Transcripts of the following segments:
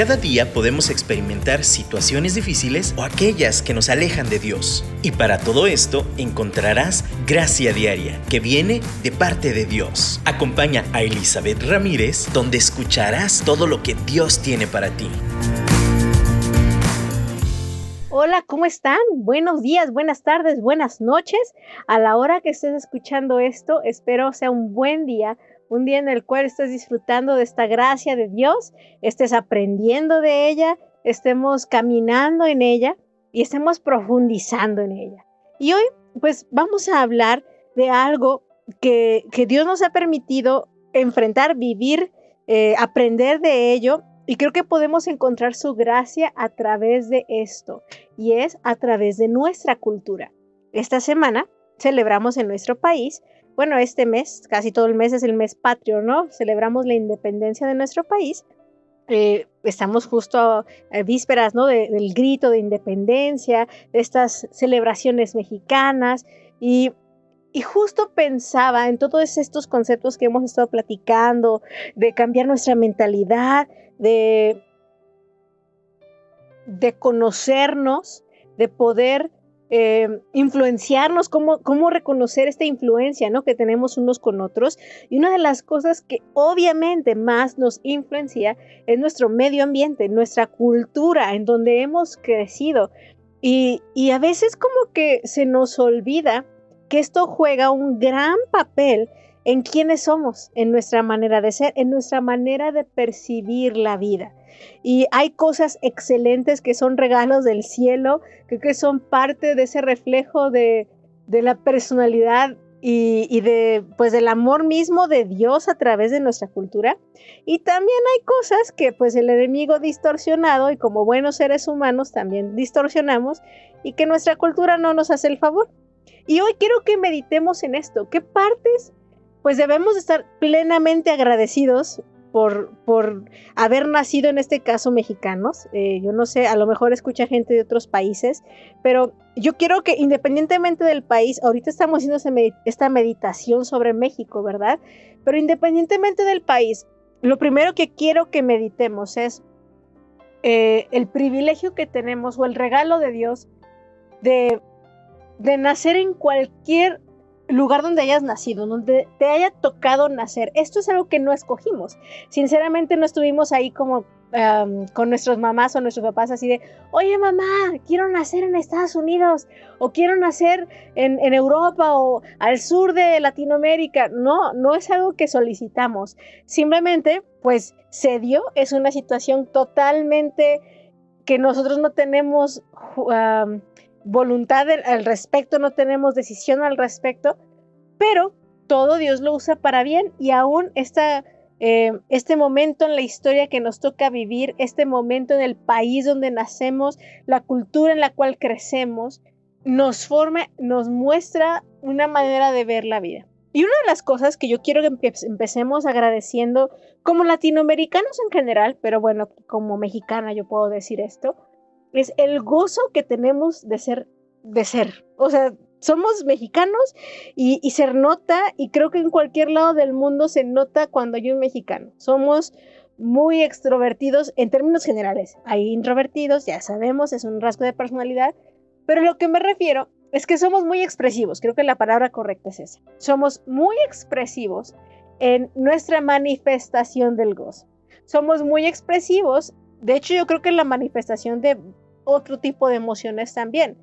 Cada día podemos experimentar situaciones difíciles o aquellas que nos alejan de Dios. Y para todo esto encontrarás gracia diaria que viene de parte de Dios. Acompaña a Elizabeth Ramírez donde escucharás todo lo que Dios tiene para ti. Hola, ¿cómo están? Buenos días, buenas tardes, buenas noches. A la hora que estés escuchando esto, espero sea un buen día, un día en el cual estés disfrutando de esta gracia de Dios, estés aprendiendo de ella, estemos caminando en ella y estemos profundizando en ella. Y hoy, pues vamos a hablar de algo que, Dios nos ha permitido enfrentar, vivir, eh, aprender de ello. Y creo que podemos encontrar su gracia a través de esto, y es a través de nuestra cultura. Esta semana celebramos en nuestro país bueno, este mes, casi todo el mes es el mes patrio, ¿no? Celebramos la independencia de nuestro país. Eh, estamos justo a, vísperas, ¿no? del grito de independencia, de estas celebraciones mexicanas y, y justo pensaba en todos estos conceptos que hemos estado platicando, de cambiar nuestra mentalidad, de, de conocernos, de poder eh, influenciarnos, cómo, cómo reconocer esta influencia ¿no? que tenemos unos con otros. Y una de las cosas que obviamente más nos influencia es nuestro medio ambiente, nuestra cultura, en donde hemos crecido. Y, y a veces como que se nos olvida que esto juega un gran papel en quiénes somos, en nuestra manera de ser, en nuestra manera de percibir la vida. Y hay cosas excelentes que son regalos del cielo, que, son parte de ese reflejo de, la personalidad y, de pues del amor mismo de Dios a través de nuestra cultura. Y también hay cosas que pues el enemigo distorsionado y como buenos seres humanos también distorsionamos y que nuestra cultura no nos hace el favor. Y hoy quiero que meditemos en esto, qué partes pues debemos estar plenamente agradecidos por, por haber nacido en este caso mexicanos. Eh, yo no sé, a lo mejor escucha gente de otros países, pero yo quiero que independientemente del país, ahorita estamos haciendo esta meditación sobre México, ¿verdad? Pero independientemente del país, lo primero que quiero que meditemos es eh, el privilegio que tenemos o el regalo de Dios de, de nacer en cualquier lugar donde hayas nacido, donde te haya tocado nacer. Esto es algo que no escogimos. Sinceramente no estuvimos ahí como con nuestros mamás o nuestros papás así de, oye mamá, quiero nacer en Estados Unidos o quiero nacer en, Europa o al sur de Latinoamérica. No, no es algo que solicitamos. Simplemente, pues se dio, es una situación totalmente que nosotros no tenemos voluntad al respecto, no tenemos decisión al respecto, pero todo Dios lo usa para bien y aún esta, eh, este momento en la historia que nos toca vivir, este momento en el país donde nacemos, la cultura en la cual crecemos, nos forma, nos muestra una manera de ver la vida. Y una de las cosas que yo quiero que empecemos agradeciendo como latinoamericanos en general, pero bueno, como mexicana yo puedo decir esto, es el gozo que tenemos de ser, de ser. O sea, somos mexicanos y, y, se nota, y creo que en cualquier lado del mundo se nota cuando hay un mexicano. Somos muy extrovertidos en términos generales. Hay introvertidos, ya sabemos, es un rasgo de personalidad, pero lo que me refiero es que somos muy expresivos. Creo que la palabra correcta es esa. Somos muy expresivos en nuestra manifestación del gozo. Somos muy expresivos de hecho, yo creo que la manifestación de otro tipo de emociones también.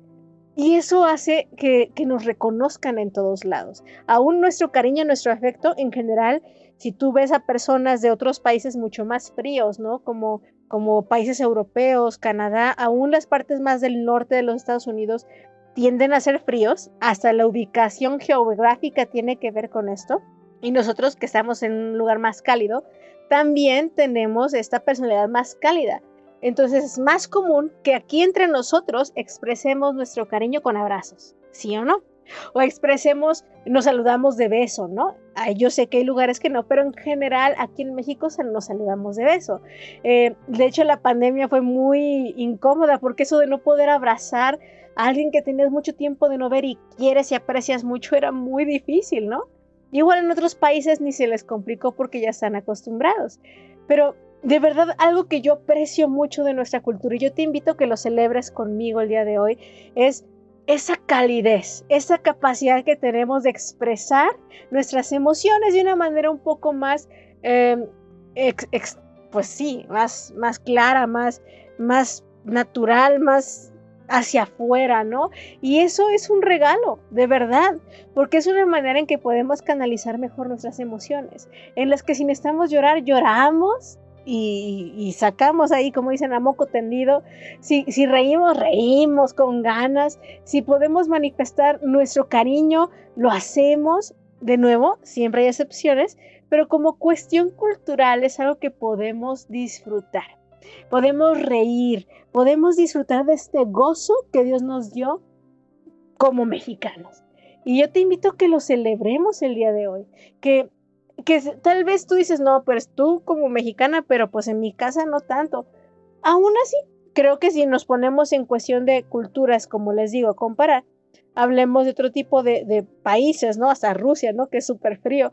Y eso hace que, nos reconozcan en todos lados. Aún nuestro cariño, nuestro afecto en general, si tú ves a personas de otros países mucho más fríos, ¿no? Como, como países europeos, Canadá, aún las partes más del norte de los Estados Unidos tienden a ser fríos. Hasta la ubicación geográfica tiene que ver con esto. Y nosotros que estamos en un lugar más cálido, también tenemos esta personalidad más cálida. Entonces es más común que aquí entre nosotros expresemos nuestro cariño con abrazos, ¿sí o no? O expresemos, nos saludamos de beso, ¿no? yo sé que hay lugares que no, pero en general aquí en México nos saludamos de beso. Eh, de hecho, la pandemia fue muy incómoda porque eso de no poder abrazar a alguien que tenías mucho tiempo de no ver y quieres y aprecias mucho era muy difícil, ¿no? Igual en otros países ni se les complicó porque ya están acostumbrados. Pero de verdad algo que yo aprecio mucho de nuestra cultura y yo te invito a que lo celebres conmigo el día de hoy es esa calidez, esa capacidad que tenemos de expresar nuestras emociones de una manera un poco más, em, pues sí, más, más clara, más, más natural, más hacia afuera, ¿no? Y eso es un regalo, de verdad, porque es una manera en que podemos canalizar mejor nuestras emociones, en las que si necesitamos llorar, lloramos y, sacamos ahí, como dicen, a moco tendido. Si, si reímos, reímos con ganas. Si podemos manifestar nuestro cariño, lo hacemos. De nuevo, siempre hay excepciones, pero como cuestión cultural es algo que podemos disfrutar podemos reír, podemos disfrutar de este gozo que Dios nos dio como mexicanos. Y yo te invito a que lo celebremos el día de hoy, que, que tal vez tú dices, no, pues tú como mexicana, pero pues en mi casa no tanto. Aún así, creo que si nos ponemos en cuestión de culturas, como les digo, comparar, hablemos de otro tipo de, países, ¿no? Hasta Rusia, ¿no? Que es súper frío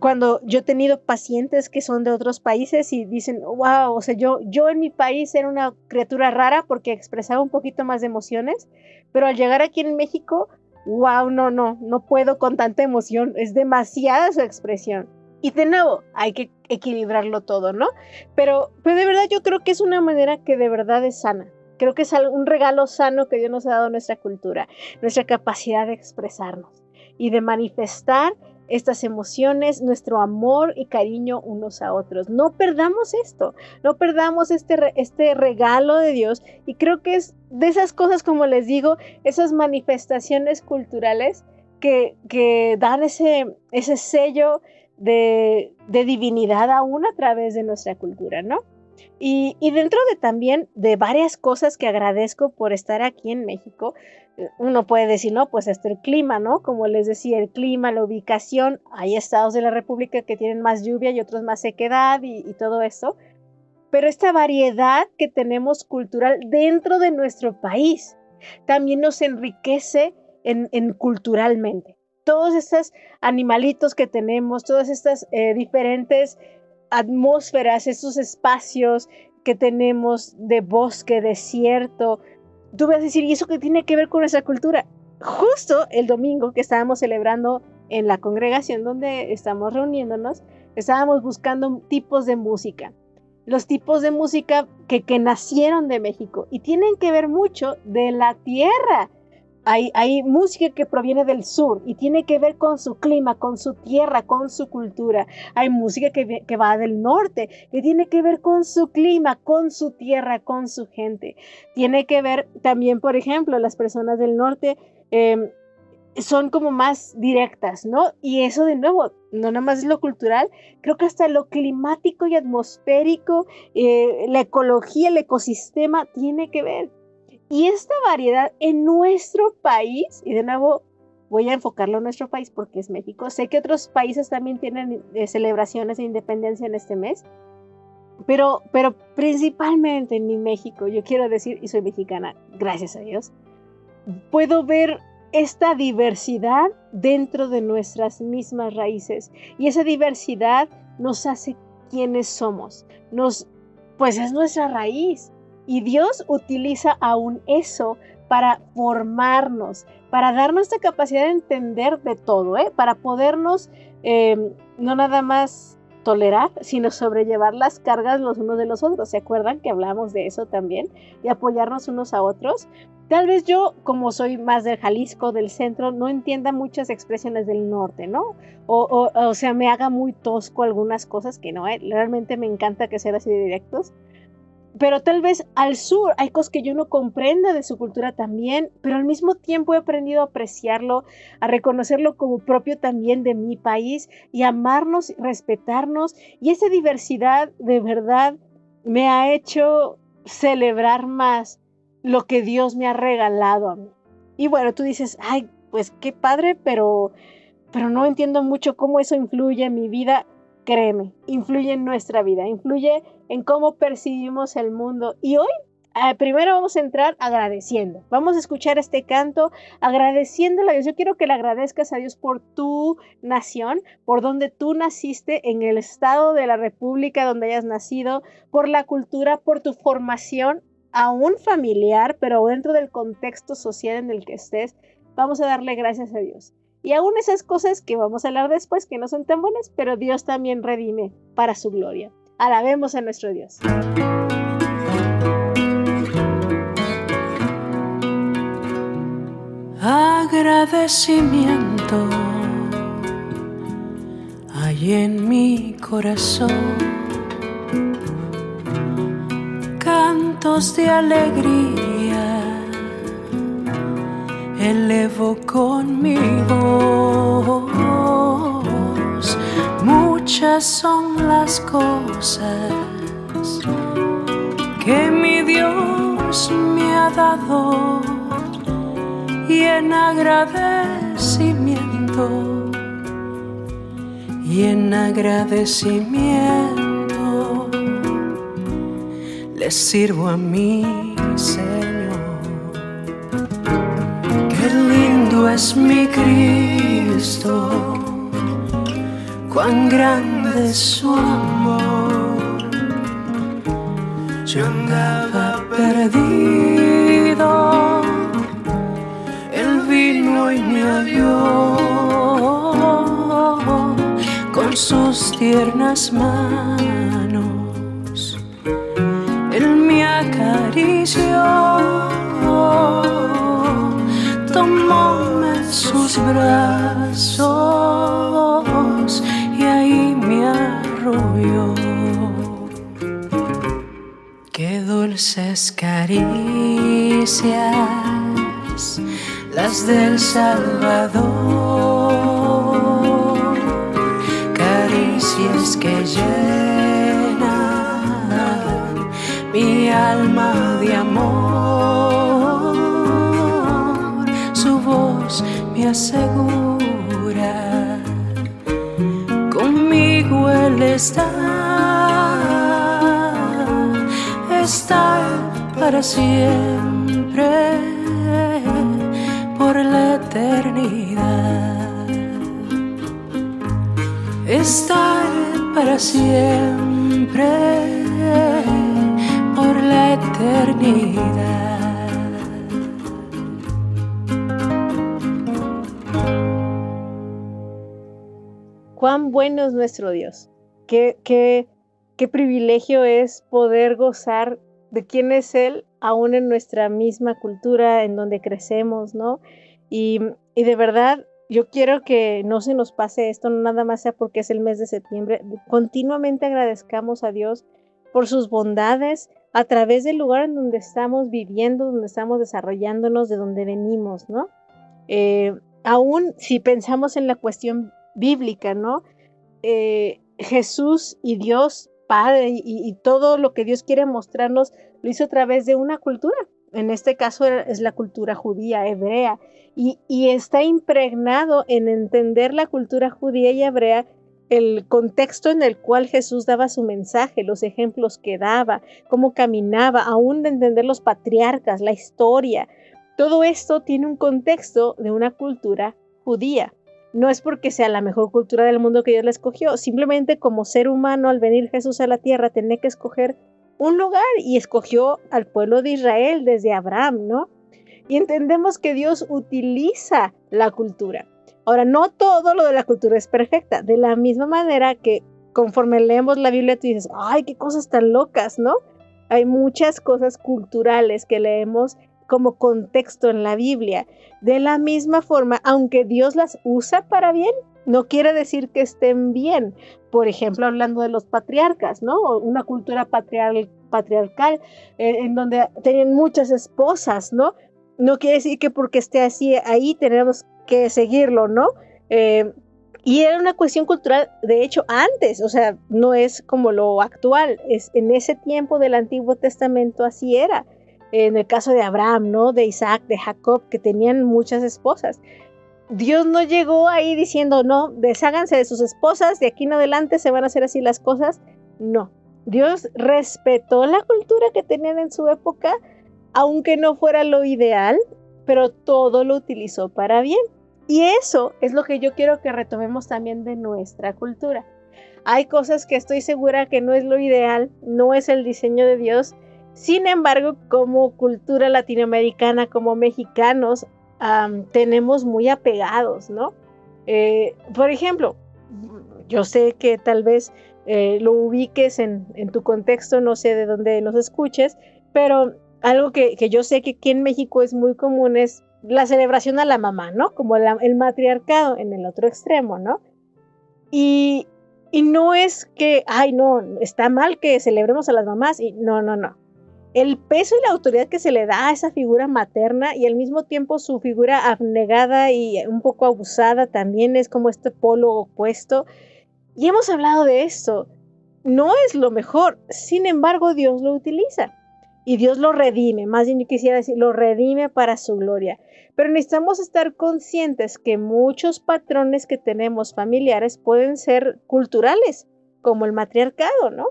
cuando yo he tenido pacientes que son de otros países y dicen, wow, o sea, yo, yo en mi país era una criatura rara porque expresaba un poquito más de emociones, pero al llegar aquí en México, wow, no, no, no puedo con tanta emoción, es demasiada su expresión. Y de nuevo, hay que equilibrarlo todo, ¿no? Pero, pero de verdad yo creo que es una manera que de verdad es sana. Creo que es un regalo sano que Dios nos ha dado a nuestra cultura, nuestra capacidad de expresarnos y de manifestar estas emociones, nuestro amor y cariño unos a otros. No perdamos esto, no perdamos este, este regalo de Dios y creo que es de esas cosas, como les digo, esas manifestaciones culturales que, que dan ese, ese sello de, de divinidad aún a través de nuestra cultura, ¿no? Y, y, dentro de también de varias cosas que agradezco por estar aquí en México, uno puede decir, no, pues hasta el clima, ¿no? Como les decía, el clima, la ubicación, hay estados de la República que tienen más lluvia y otros más sequedad y, todo eso, pero esta variedad que tenemos cultural dentro de nuestro país también nos enriquece en, culturalmente. Todos estos animalitos que tenemos, todas estas eh, diferentes atmósferas, esos espacios que tenemos de bosque, desierto, tú vas a decir, ¿y eso qué tiene que ver con nuestra cultura? Justo el domingo que estábamos celebrando en la congregación donde estamos reuniéndonos, estábamos buscando tipos de música. Los tipos de música que, que nacieron de México y tienen que ver mucho de la tierra hay, música que proviene del sur y tiene que ver con su clima, con su tierra, con su cultura. Hay música que, va del norte, que tiene que ver con su clima, con su tierra, con su gente. Tiene que ver también, por ejemplo, las personas del norte em, son como más directas, ¿no? Y eso de nuevo, no nada más lo cultural, creo que hasta lo climático y atmosférico, eh, la ecología, el ecosistema tiene que ver. Y esta variedad en nuestro país, y de nuevo voy a enfocarlo en nuestro país porque es México, sé que otros países también tienen eh, celebraciones de independencia en este mes, pero, pero principalmente en mi México, yo quiero decir, y soy mexicana, gracias a Dios, puedo ver esta diversidad dentro de nuestras mismas raíces. Y esa diversidad nos hace quienes somos, nos, pues es nuestra raíz, y Dios utiliza aún eso para formarnos, para darnos esta capacidad de entender de todo, ¿eh? para podernos em, no nada más tolerar, sino sobrellevar las cargas los unos de los otros. ¿Se acuerdan que hablamos de eso también? Y apoyarnos unos a otros. Tal vez yo, como soy más del Jalisco, del centro, no entienda muchas expresiones del norte, ¿no? O, o, sea, me haga muy tosco algunas cosas que no, ¿eh? realmente me encanta que sean así de directos pero tal vez al sur hay cosas que yo no comprenda de su cultura también, pero al mismo tiempo he aprendido a apreciarlo, a reconocerlo como propio también de mi país y amarnos, respetarnos. Y esa diversidad de verdad me ha hecho celebrar más lo que Dios me ha regalado a mí. Y bueno, tú dices, ay, pues qué padre, pero, pero no entiendo mucho cómo eso influye en mi vida créeme, influye en nuestra vida, influye en cómo percibimos el mundo. Y hoy Ah, primero vamos a entrar agradeciendo. Vamos a escuchar este canto agradeciéndole a Dios. Yo quiero que le agradezcas a Dios por tu nación, por donde tú naciste, en el estado de la República donde hayas nacido, por la cultura, por tu formación, aún familiar, pero dentro del contexto social en el que estés. Vamos a darle gracias a Dios. Y aún esas cosas que vamos a hablar después que no son tan buenas, pero Dios también redime para su gloria. Alabemos a nuestro Dios. Agradecimiento hay en mi corazón. Cantos de alegría elevo con mi voz. Muchas son las cosas que mi Dios me ha dado y en agradecimiento y en agradecimiento le sirvo a mi es mi Cristo, cuán grande es su amor. Yo andaba perdido y me con sus tiernas manos. Él me acarició, sus brazos y ahí me arrolló. Qué dulces caricias las del Salvador, caricias me asegura, conmigo Él está, está para siempre por la eternidad. Estar para siempre por la eternidad. Cuán bueno es nuestro Dios. Qué, qué, qué privilegio es poder gozar de quién es Él aún en nuestra misma cultura en donde crecemos, ¿no? Y, de verdad, yo quiero que no se nos pase esto, nada más sea porque es el mes de septiembre, continuamente agradezcamos a Dios por sus bondades a través del lugar en donde estamos viviendo, donde estamos desarrollándonos, de donde venimos, ¿no? Eh, aún si pensamos en la cuestión bíblica, ¿no? Eh, Jesús y Dios Padre y, todo lo que Dios quiere mostrarnos lo hizo a través de una cultura. En este caso es la cultura judía, hebrea, y, y está impregnado en entender la cultura judía y hebrea el contexto en el cual Jesús daba su mensaje, los ejemplos que daba, cómo caminaba, aún de entender los patriarcas, la historia. Todo esto tiene un contexto de una cultura judía no es porque sea la mejor cultura del mundo que Dios la escogió, simplemente como ser humano al venir Jesús a la tierra tenía que escoger un lugar y escogió al pueblo de Israel desde Abraham, ¿no? Y entendemos que Dios utiliza la cultura. Ahora, no todo lo de la cultura es perfecta, de la misma manera que conforme leemos la Biblia tú dices, ay, qué cosas tan locas, ¿no? Hay muchas cosas culturales que leemos como contexto en la Biblia. De la misma forma, aunque Dios las usa para bien, no quiere decir que estén bien. Por ejemplo, hablando de los patriarcas, ¿no? Una cultura patriarcal eh, en donde tenían muchas esposas, ¿no? No quiere decir que porque esté así ahí tenemos que seguirlo, ¿no? Eh, y era una cuestión cultural, de hecho, antes, o sea, no es como lo actual, es en ese tiempo del Antiguo Testamento así era en el caso de Abraham, ¿no? De Isaac, de Jacob, que tenían muchas esposas. Dios no llegó ahí diciendo, no, desháganse de sus esposas, de aquí en adelante se van a hacer así las cosas. No, Dios respetó la cultura que tenían en su época, aunque no fuera lo ideal, pero todo lo utilizó para bien. Y eso es lo que yo quiero que retomemos también de nuestra cultura. Hay cosas que estoy segura que no es lo ideal, no es el diseño de Dios. Sin embargo, como cultura latinoamericana, como mexicanos, tenemos muy apegados, ¿no? Eh, por ejemplo, yo sé que tal vez eh, lo ubiques en, tu contexto, no sé de dónde nos escuches, pero algo que, yo sé que aquí en México es muy común es la celebración a la mamá, ¿no? Como el matriarcado en el otro extremo, ¿no? Y, y no es que, ay, no, está mal que celebremos a las mamás, y no, no, no. El peso y la autoridad que se le da a esa figura materna y al mismo tiempo su figura abnegada y un poco abusada también es como este polo opuesto. Y hemos hablado de esto. No es lo mejor, sin embargo Dios lo utiliza y Dios lo redime, más bien yo quisiera decir, lo redime para su gloria. Pero necesitamos estar conscientes que muchos patrones que tenemos familiares pueden ser culturales, como el matriarcado, ¿no?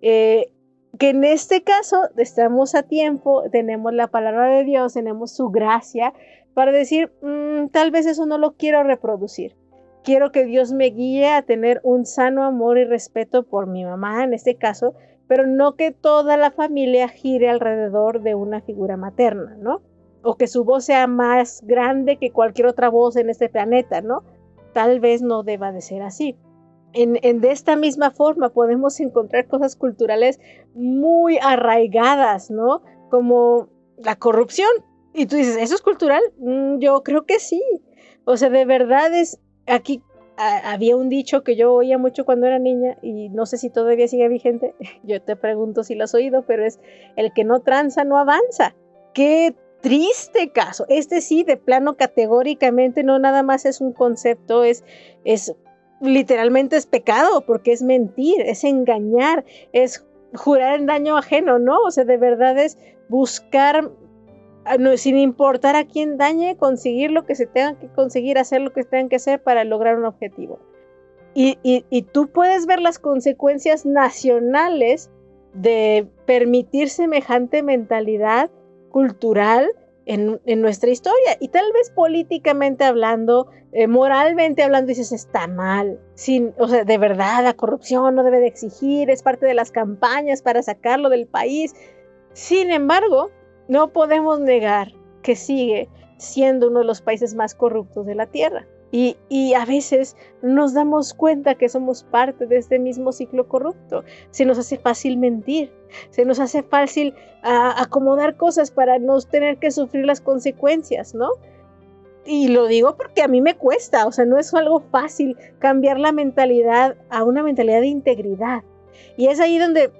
Eh, que en este caso estamos a tiempo, tenemos la palabra de Dios, tenemos su gracia para decir, mm, tal vez eso no lo quiero reproducir. Quiero que Dios me guíe a tener un sano amor y respeto por mi mamá, en este caso, pero no que toda la familia gire alrededor de una figura materna, ¿no? O que su voz sea más grande que cualquier otra voz en este planeta, ¿no? Tal vez no deba de ser así. En, de esta misma forma podemos encontrar cosas culturales muy arraigadas, ¿no? Como la corrupción. Y tú dices, ¿eso es cultural? Mm, yo creo que sí. O sea, de verdad es, aquí había un dicho que yo oía mucho cuando era niña y no sé si todavía sigue vigente. Yo te pregunto si lo has oído, pero es el que no tranza no avanza. Qué triste caso. Este sí, de plano categóricamente, no nada más es un concepto, es, es literalmente es pecado, porque es mentir, es engañar, es jurar en daño ajeno, ¿no? O sea, de verdad es buscar Ah, sin importar a quién dañe, conseguir lo que se tenga que conseguir, hacer lo que tengan que hacer para lograr un objetivo. Y, tú puedes ver las consecuencias nacionales de permitir semejante mentalidad cultural en, nuestra historia. Y tal vez políticamente hablando, eh, moralmente hablando, dices, está mal. Sin, o sea, de verdad, la corrupción no debe de exigir, es parte de las campañas para sacarlo del país. Sin embargo, no podemos negar que sigue siendo uno de los países más corruptos de la Tierra. Y, a veces nos damos cuenta que somos parte de este mismo ciclo corrupto. Se nos hace fácil mentir, se nos hace fácil acomodar cosas para no tener que sufrir las consecuencias, ¿no? Y lo digo porque a mí me cuesta, o sea, no es algo fácil cambiar la mentalidad a una mentalidad de integridad. Y es ahí donde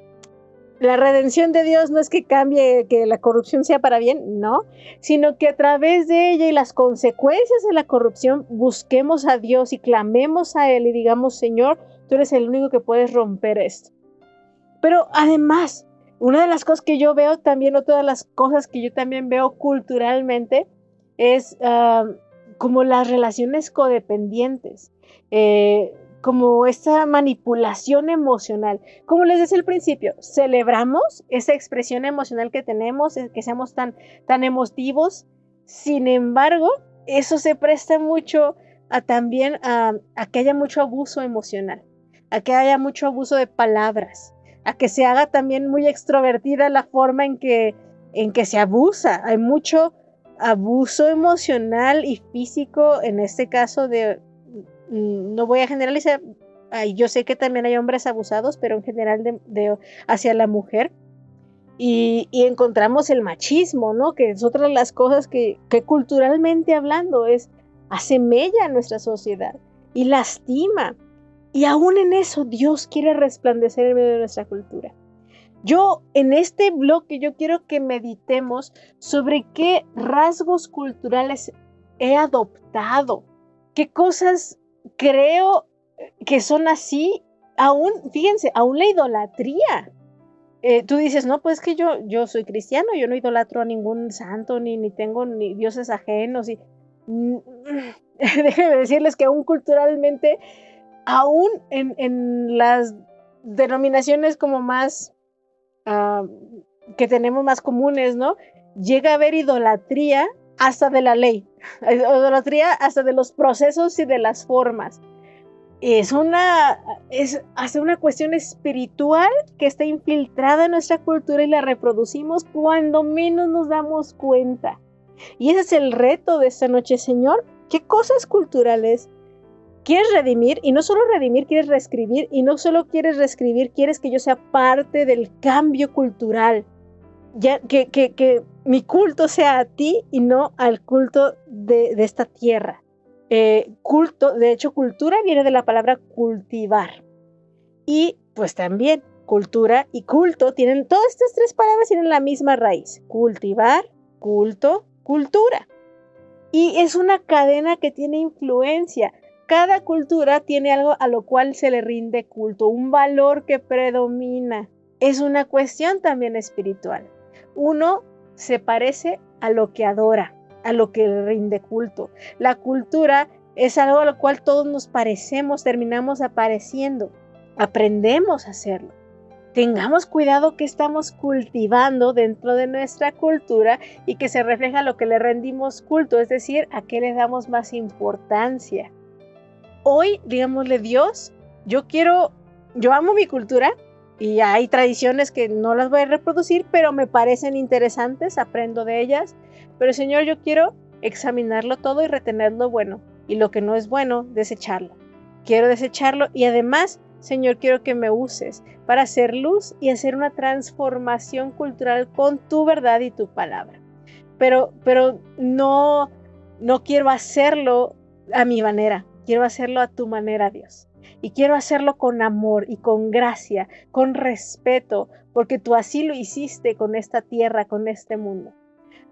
la redención de Dios no es que cambie, que la corrupción sea para bien, no, sino que a través de ella y las consecuencias de la corrupción busquemos a Dios y clamemos a Él y digamos, Señor, tú eres el único que puedes romper esto. Pero además, una de las cosas que yo veo también, o todas las cosas que yo también veo culturalmente, es ah, como las relaciones codependientes. Eh, como esta manipulación emocional. Como les decía al principio, celebramos esa expresión emocional que tenemos, que seamos tan, tan emotivos. Sin embargo, eso se presta mucho a también a, que haya mucho abuso emocional, a que haya mucho abuso de palabras, a que se haga también muy extrovertida la forma en que, en que se abusa. Hay mucho abuso emocional y físico, en este caso de no voy a generalizar, yo sé que también hay hombres abusados, pero en general de, hacia la mujer. Y, encontramos el machismo, ¿no? Que es otra de las cosas que, que culturalmente hablando es asemella a nuestra sociedad y lastima. Y aún en eso Dios quiere resplandecer en medio de nuestra cultura. Yo en este bloque yo quiero que meditemos sobre qué rasgos culturales he adoptado, qué cosas creo que son así, aún, fíjense, aún la idolatría. Eh, tú dices, no, pues que yo, yo soy cristiano, yo no idolatro a ningún santo, ni, ni tengo ni dioses ajenos. Y, mm, déjenme decirles que aún culturalmente, aún en, en las denominaciones como más ah, que tenemos más comunes, ¿no? Llega a haber idolatría hasta de la ley, idolatría hasta de los procesos y de las formas. Es una, es hasta una cuestión espiritual que está infiltrada en nuestra cultura y la reproducimos cuando menos nos damos cuenta. Y ese es el reto de esta noche, Señor. ¿Qué cosas culturales quieres redimir? Y no solo redimir, quieres reescribir. Y no solo quieres reescribir, quieres que yo sea parte del cambio cultural. Ya, que, que, que mi culto sea a ti y no al culto de, esta tierra. Eh, culto, de hecho, cultura viene de la palabra cultivar. Y pues también cultura y culto tienen, todas estas tres palabras tienen la misma raíz. Cultivar, culto, cultura. Y es una cadena que tiene influencia. Cada cultura tiene algo a lo cual se le rinde culto, un valor que predomina. Es una cuestión también espiritual. Uno se parece a lo que adora, a lo que rinde culto. La cultura es algo a lo cual todos nos parecemos, terminamos apareciendo. Aprendemos a hacerlo. Tengamos cuidado que estamos cultivando dentro de nuestra cultura y que se refleja lo que le rendimos culto, es decir, a qué le damos más importancia. Hoy, digámosle Dios, yo quiero, yo amo mi cultura, y hay tradiciones que no las voy a reproducir, pero me parecen interesantes, aprendo de ellas. Pero Señor, yo quiero examinarlo todo y retener lo bueno. Y lo que no es bueno, desecharlo. Quiero desecharlo y además, Señor, quiero que me uses para hacer luz y hacer una transformación cultural con tu verdad y tu palabra. Pero, pero no, no quiero hacerlo a mi manera, quiero hacerlo a tu manera, Dios. Y quiero hacerlo con amor y con gracia, con respeto, porque tú así lo hiciste con esta tierra, con este mundo.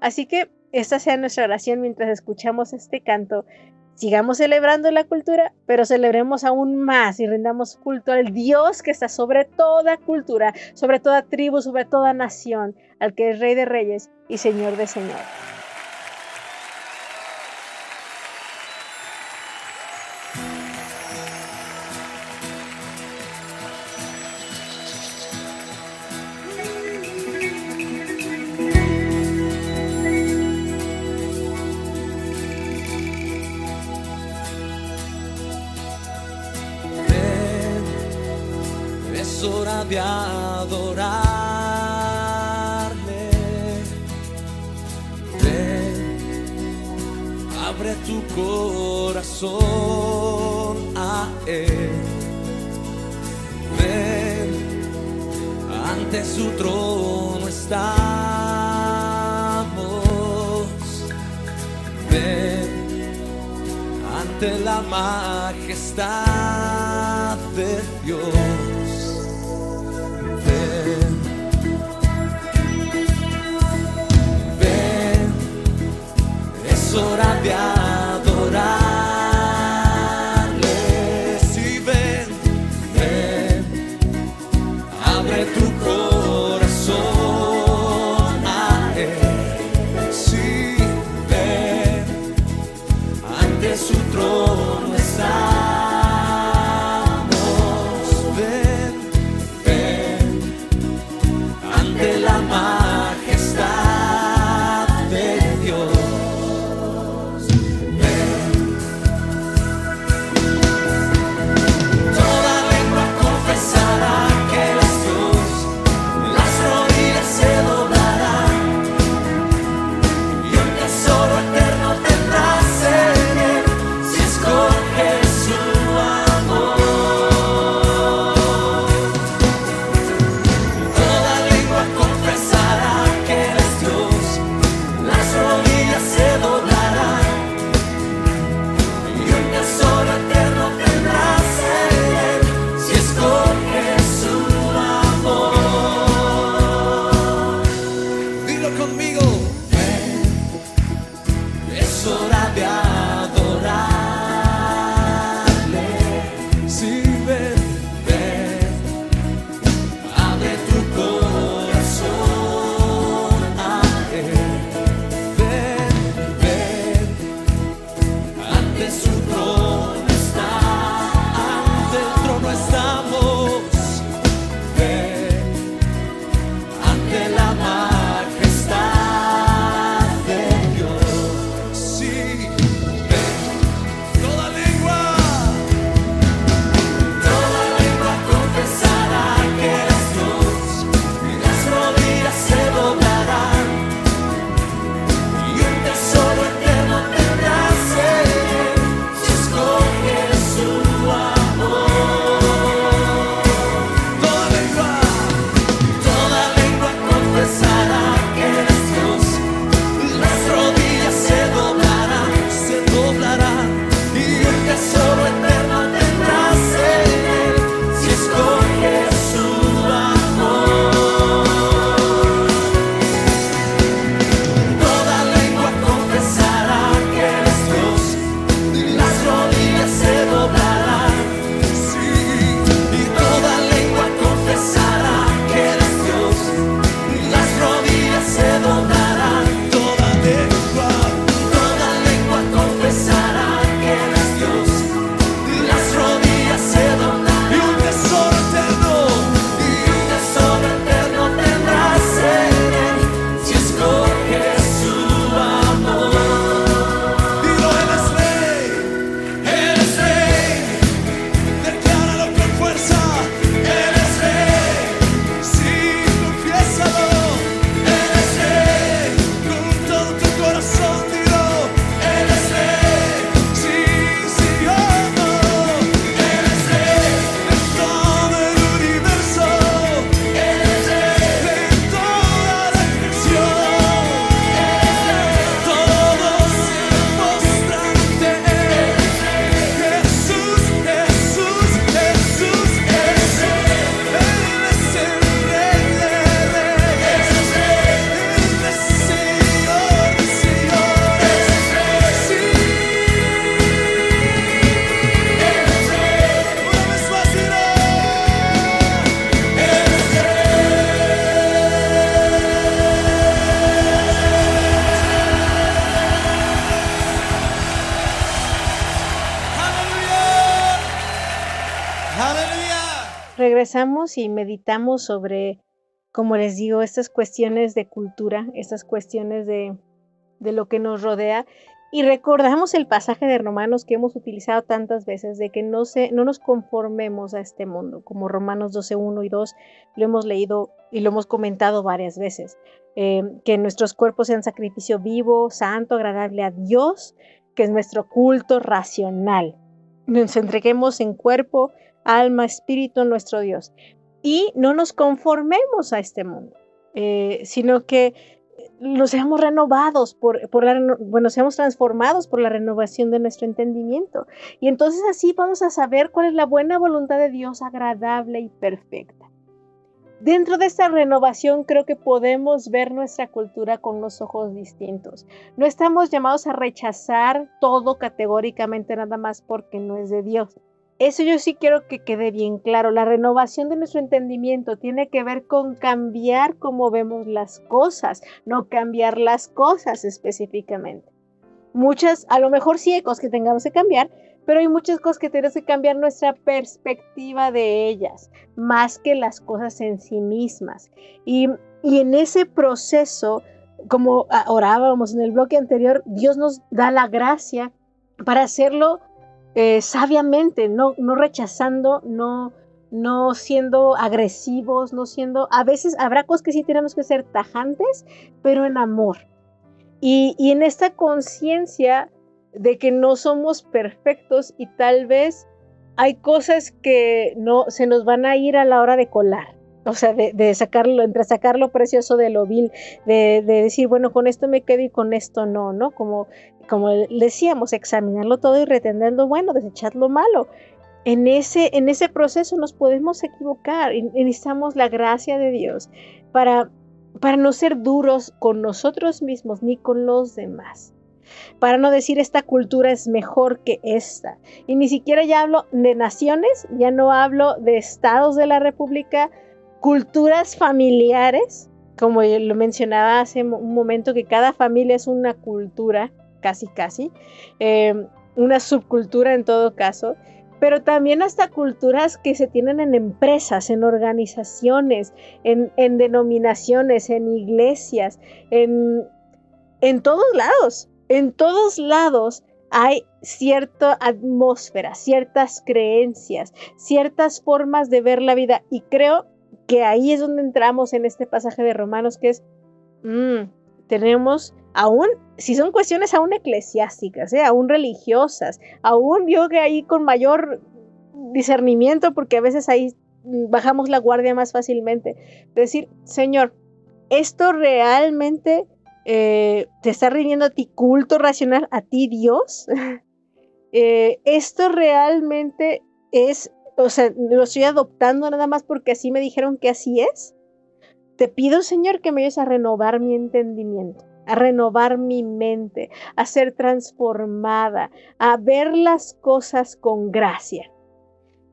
Así que esta sea nuestra oración mientras escuchamos este canto. Sigamos celebrando la cultura, pero celebremos aún más y rendamos culto al Dios que está sobre toda cultura, sobre toda tribu, sobre toda nación, al que es Rey de Reyes y Señor de Señores. De adorarle. Ven, abre tu corazón a Él. Ven, ante su trono estamos. Ven, ante la majestad de Dios. Hora y meditamos sobre, como les digo, estas cuestiones de cultura, estas cuestiones de, de lo que nos rodea. Y recordamos el pasaje de Romanos que hemos utilizado tantas veces, de que no, se, no nos conformemos a este mundo, como Romanos 12, 1 y 2 lo hemos leído y lo hemos comentado varias veces, eh, que nuestros cuerpos sean sacrificio vivo, santo, agradable a Dios, que es nuestro culto racional. Nos entreguemos en cuerpo, alma, espíritu nuestro Dios. Y no nos conformemos a este mundo, eh, sino que nos seamos renovados por, la, bueno, seamos transformados por la renovación de nuestro entendimiento. Y entonces así vamos a saber cuál es la buena voluntad de Dios agradable y perfecta. Dentro de esta renovación creo que podemos ver nuestra cultura con los ojos distintos. No estamos llamados a rechazar todo categóricamente nada más porque no es de Dios. Eso yo sí quiero que quede bien claro. La renovación de nuestro entendimiento tiene que ver con cambiar cómo vemos las cosas, no cambiar las cosas específicamente. Muchas, a lo mejor sí hay cosas que tengamos que cambiar, pero hay muchas cosas que tenemos que cambiar nuestra perspectiva de ellas, más que las cosas en sí mismas. Y, y en ese proceso, como orábamos en el bloque anterior, Dios nos da la gracia para hacerlo eh, sabiamente, no, no rechazando, no, no siendo agresivos, no siendo, a veces habrá cosas que sí tenemos que ser tajantes, pero en amor. Y, y en esta conciencia de que no somos perfectos y tal vez hay cosas que no se nos van a ir a la hora de colar. O sea, de, de sacarlo, entre sacar lo precioso de lo vil, de, de, decir, bueno, con esto me quedo y con esto no, ¿no? Como como decíamos, examinarlo todo y retener lo bueno, desechar lo malo. En ese, en ese proceso nos podemos equivocar y necesitamos la gracia de Dios para, para no ser duros con nosotros mismos ni con los demás. Para no decir esta cultura es mejor que esta. Y ni siquiera ya hablo de naciones, ya no hablo de estados de la República, culturas familiares, como lo mencionaba hace un momento, que cada familia es una cultura casi casi, em, una subcultura en todo caso, pero también hasta culturas que se tienen en empresas, en organizaciones, en, denominaciones, en iglesias, en, en todos lados, en todos lados hay cierta atmósfera, ciertas creencias, ciertas formas de ver la vida. Y creo que ahí es donde entramos en este pasaje de Romanos, que es, mm, tenemos aún, si son cuestiones aún eclesiásticas, ¿eh? aún religiosas, aún yo que ahí con mayor discernimiento, porque a veces ahí bajamos la guardia más fácilmente, decir, Señor, esto realmente eh, te está rindiendo a ti culto racional, a ti Dios. Eh, esto realmente es, o sea, lo estoy adoptando nada más porque así me dijeron que así es. Te pido, Señor, que me ayudes a renovar mi entendimiento a renovar mi mente, a ser transformada, a ver las cosas con gracia.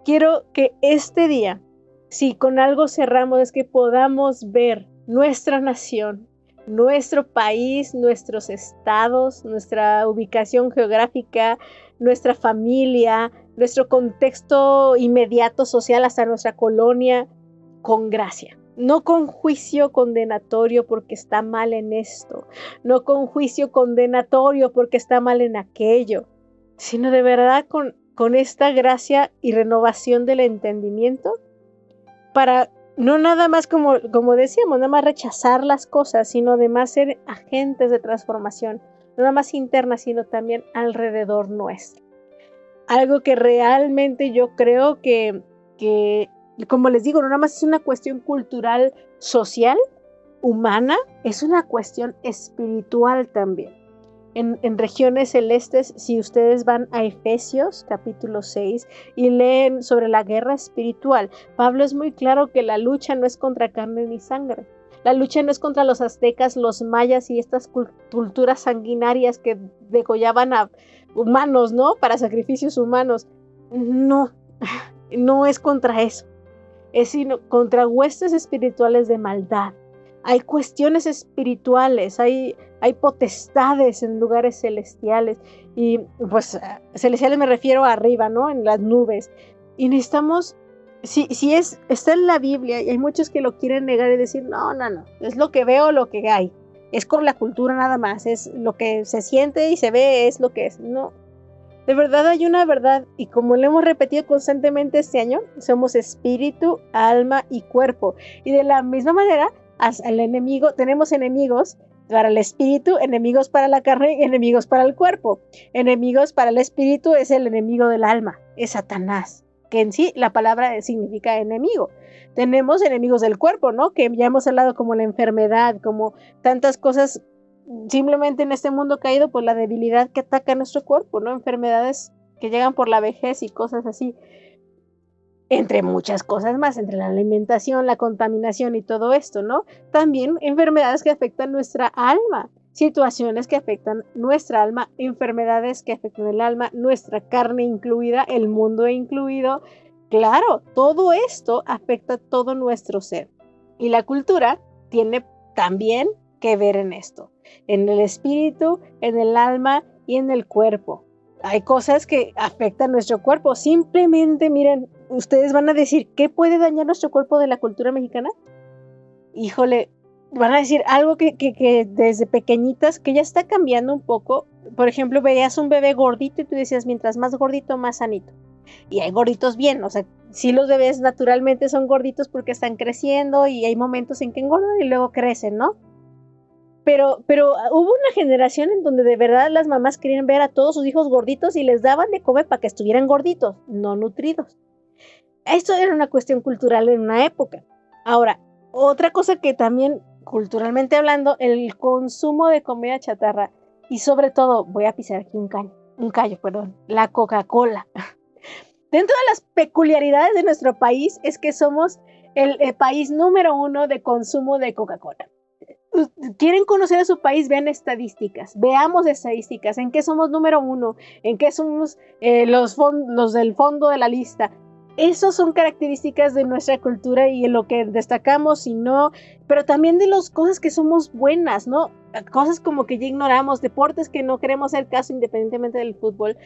Quiero que este día, si con algo cerramos, es que podamos ver nuestra nación, nuestro país, nuestros estados, nuestra ubicación geográfica, nuestra familia, nuestro contexto inmediato social hasta nuestra colonia, con gracia. No con juicio condenatorio porque está mal en esto, no con juicio condenatorio porque está mal en aquello, sino de verdad con, con esta gracia y renovación del entendimiento para no nada más como, como decíamos, nada más rechazar las cosas, sino además ser agentes de transformación, no nada más interna, sino también alrededor nuestro. Algo que realmente yo creo que, como les digo, no nada más es una cuestión cultural, social, humana, es una cuestión espiritual también. En, en, regiones celestes, si ustedes van a Efesios capítulo 6 y leen sobre la guerra espiritual, Pablo es muy claro que la lucha no es contra carne ni sangre. La lucha no es contra los aztecas, los mayas y estas culturas sanguinarias que degollaban a humanos, ¿no? Para sacrificios humanos. No, no es contra eso es sino contra huestes espirituales de maldad. Hay cuestiones espirituales, hay, hay potestades en lugares celestiales. Y pues celestiales me refiero arriba, ¿no? En las nubes. Y necesitamos si, si es, está en la Biblia y hay muchos que lo quieren negar y decir, no, no, no, es lo que veo, lo que hay. Es con la cultura nada más, es lo que se siente y se ve, es lo que es. No, de verdad hay una verdad y como lo hemos repetido constantemente este año, somos espíritu, alma y cuerpo. Y de la misma manera, al enemigo, tenemos enemigos para el espíritu, enemigos para la carne enemigos para el cuerpo. Enemigos para el espíritu es el enemigo del alma, es Satanás, que en sí la palabra significa enemigo. Tenemos enemigos del cuerpo, ¿no? Que ya hemos hablado como la enfermedad, como tantas cosas simplemente en este mundo caído por la debilidad que ataca a nuestro cuerpo, ¿no? Enfermedades que llegan por la vejez y cosas así. Entre muchas cosas más, entre la alimentación, la contaminación y todo esto, ¿no? También enfermedades que afectan nuestra alma, situaciones que afectan nuestra alma, enfermedades que afectan el alma, nuestra carne incluida, el mundo incluido. Claro, todo esto afecta todo nuestro ser. Y la cultura tiene también que ver en esto en el espíritu, en el alma y en el cuerpo. Hay cosas que afectan nuestro cuerpo. Simplemente, miren, ustedes van a decir, ¿qué puede dañar nuestro cuerpo de la cultura mexicana? Híjole, van a decir algo que, que, desde pequeñitas, que ya está cambiando un poco. Por ejemplo, veías un bebé gordito y tú decías, mientras más gordito, más sanito. Y hay gorditos bien, o sea, sí los bebés naturalmente son gorditos porque están creciendo y hay momentos en que engordan y luego crecen, ¿no? Pero, pero ah, hubo una generación en donde de verdad las mamás querían ver a todos sus hijos gorditos y les daban de comer para que estuvieran gorditos, no nutridos. Esto era una cuestión cultural en una época. Ahora, otra cosa que también, culturalmente hablando, el consumo de comida chatarra y sobre todo, voy a pisar aquí un callo, un callo, perdón, la Coca-Cola. Dentro de las peculiaridades de nuestro país es que somos el país número uno de consumo de Coca-Cola quieren conocer a su país, vean estadísticas, veamos estadísticas, en qué somos número uno, en qué somos eh, los, los del fondo de la lista. Esas son características de nuestra cultura y en lo que destacamos y no, pero también de las cosas que somos buenas, ¿no? Cosas como que ya ignoramos, deportes que no queremos hacer caso independientemente del fútbol.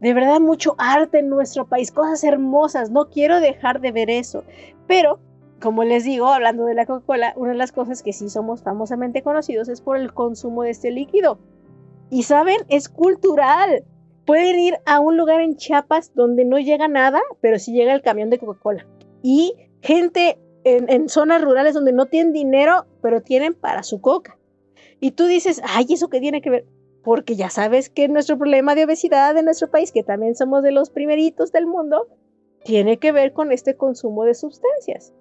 De verdad, mucho arte en nuestro país, cosas hermosas, no quiero dejar de ver eso, pero como les digo, hablando de la Coca-Cola, una de las cosas que sí somos famosamente conocidos es por el consumo de este líquido. Y saben, es cultural. Pueden ir a un lugar en Chiapas donde no llega nada, pero sí llega el camión de Coca-Cola. Y gente en, zonas rurales donde no tienen dinero, pero tienen para su coca. Y tú dices, ay, ¿eso qué tiene que ver? Porque ya sabes que nuestro problema de obesidad de nuestro país, que también somos de los primeritos del mundo, tiene que ver con este consumo de sustancias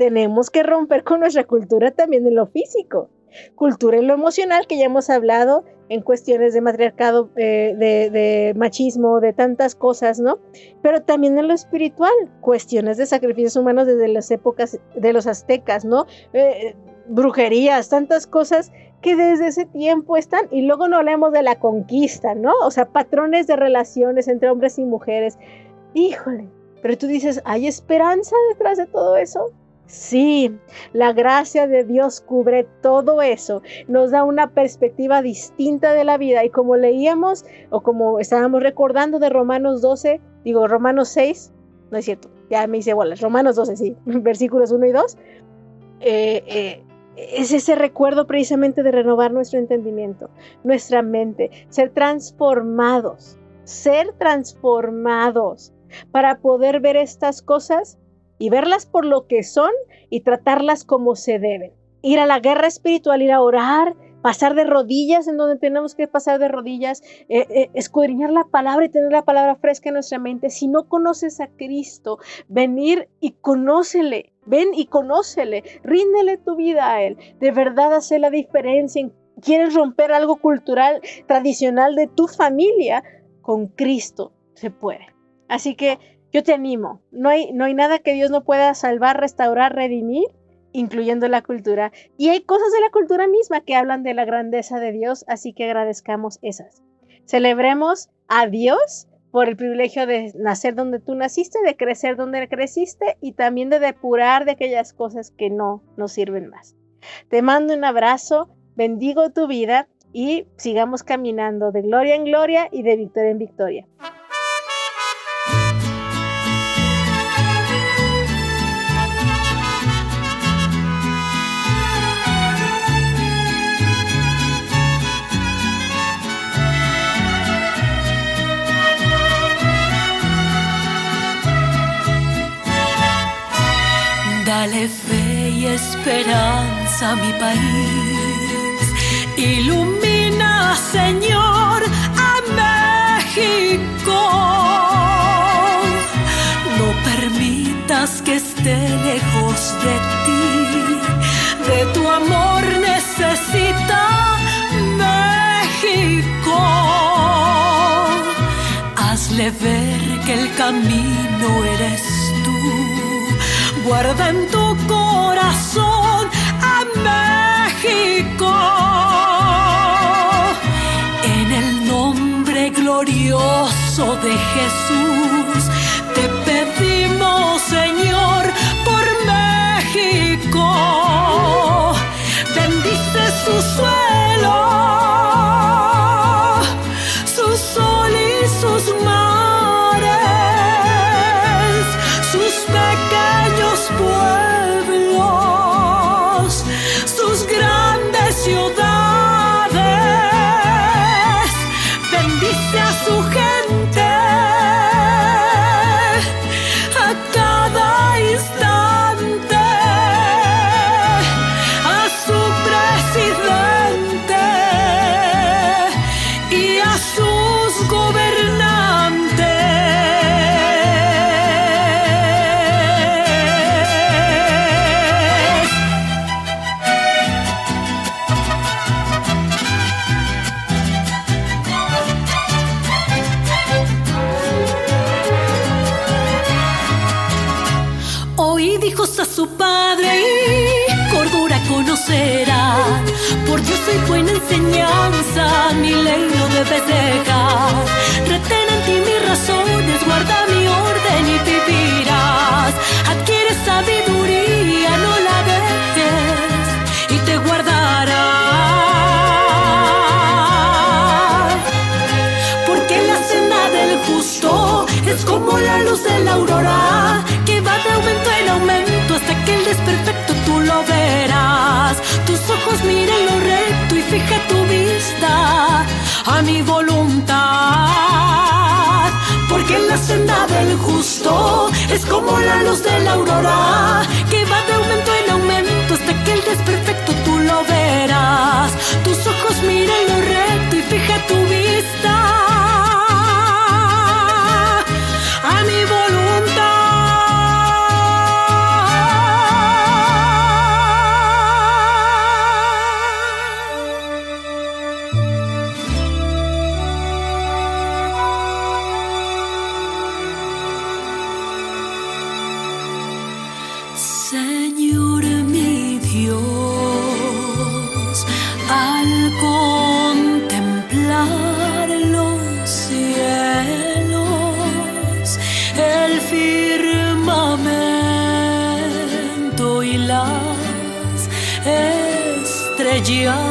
tenemos que romper con nuestra cultura también en lo físico. Cultura en lo emocional, que ya hemos hablado en cuestiones de matriarcado, eh, de, machismo, de tantas cosas, ¿no? Pero también en lo espiritual, cuestiones de sacrificios humanos desde las épocas de los aztecas, ¿no? Eh, brujerías, tantas cosas que desde ese tiempo están, y luego no hablemos de la conquista, ¿no? O sea, patrones de relaciones entre hombres y mujeres. Híjole, pero tú dices, ¿hay esperanza detrás de todo eso? Sí, la gracia de Dios cubre todo eso, nos da una perspectiva distinta de la vida. Y como leíamos o como estábamos recordando de Romanos 12, digo Romanos 6, no es cierto, ya me hice bolas, Romanos 12, sí, versículos 1 y 2, eh, eh, es ese recuerdo precisamente de renovar nuestro entendimiento, nuestra mente, ser transformados, ser transformados para poder ver estas cosas y verlas por lo que son y tratarlas como se deben. Ir a la guerra espiritual, ir a orar, pasar de rodillas en donde tenemos que pasar de rodillas, eh, eh, escudriñar la palabra y tener la palabra fresca en nuestra mente. Si no conoces a Cristo, venir y conócele, ven y conócele, ríndele tu vida a Él. De verdad hace la diferencia. ¿Quieres romper algo cultural, tradicional de tu familia? Con Cristo se puede. Así que yo te animo, no hay, no hay nada que Dios no pueda salvar, restaurar, redimir, incluyendo la cultura. Y hay cosas de la cultura misma que hablan de la grandeza de Dios, así que agradezcamos esas. Celebremos a Dios por el privilegio de nacer donde tú naciste, de crecer donde creciste y también de depurar de aquellas cosas que no nos sirven más. Te mando un abrazo, bendigo tu vida y sigamos caminando de gloria en gloria y de victoria en victoria. Dale fe y esperanza a mi país. Ilumina, Señor, a México. No permitas que esté lejos de ti. De tu amor necesita México. Hazle ver que el camino eres tú. Guarda en tu corazón a México. En el nombre glorioso de Jesús, te pedimos, Señor, por México. Bendice su suelo, hijos a su padre y cordura conocerán. Por Dios soy buena enseñanza, mi ley no debes dejar. Retén en ti mis razones, guarda mi orden y vivirás. Adquiere sabiduría, no la dejes y te guardará. Porque la cena del justo es como la luz de la aurora, de aumento en aumento hasta que el desperfecto tú lo verás. Tus ojos miren lo recto y fija tu vista a mi voluntad. Porque la senda del justo es como la luz de la aurora, que va de aumento en aumento hasta que el desperfecto tú lo verás. Tus ojos miren lo recto y fija tu vista a mi voluntad. beyond